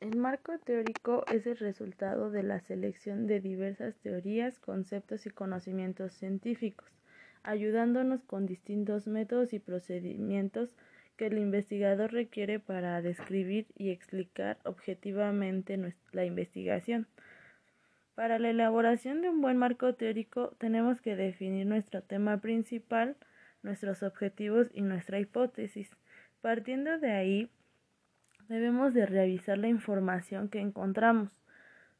El marco teórico es el resultado de la selección de diversas teorías, conceptos y conocimientos científicos, ayudándonos con distintos métodos y procedimientos que el investigador requiere para describir y explicar objetivamente la investigación. Para la elaboración de un buen marco teórico tenemos que definir nuestro tema principal, nuestros objetivos y nuestra hipótesis. Partiendo de ahí, debemos de revisar la información que encontramos,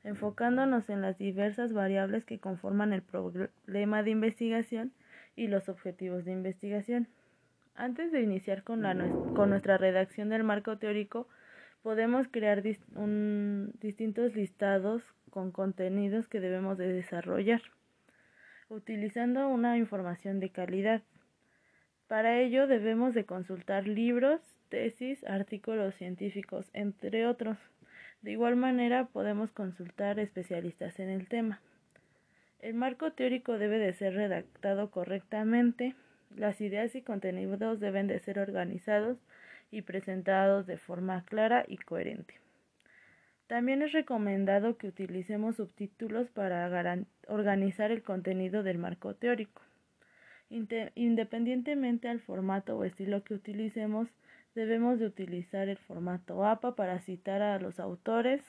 enfocándonos en las diversas variables que conforman el problema de investigación y los objetivos de investigación. Antes de iniciar con, nuestra redacción del marco teórico, podemos crear distintos listados con contenidos que debemos de desarrollar, utilizando una información de calidad. Para ello debemos de consultar libros, tesis, artículos científicos, entre otros. De igual manera podemos consultar especialistas en el tema. El marco teórico debe de ser redactado correctamente, las ideas y contenidos deben de ser organizados y presentados de forma clara y coherente. También es recomendado que utilicemos subtítulos para organizar el contenido del marco teórico. Independientemente al formato o estilo que utilicemos, debemos de utilizar el formato APA para citar a los autores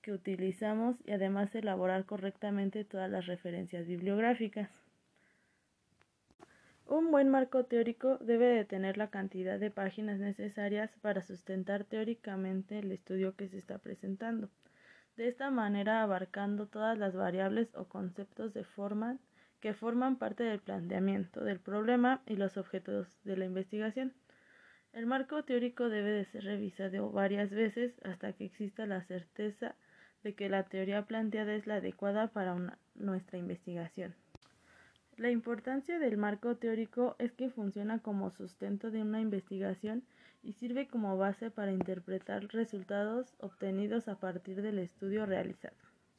que utilizamos y además elaborar correctamente todas las referencias bibliográficas. Un buen marco teórico debe de tener la cantidad de páginas necesarias para sustentar teóricamente el estudio que se está presentando. De esta manera abarcando todas las variables o conceptos de forma que forman parte del planteamiento del problema y los objetos de la investigación. El marco teórico debe de ser revisado varias veces hasta que exista la certeza de que la teoría planteada es la adecuada para nuestra investigación. La importancia del marco teórico es que funciona como sustento de una investigación y sirve como base para interpretar resultados obtenidos a partir del estudio realizado.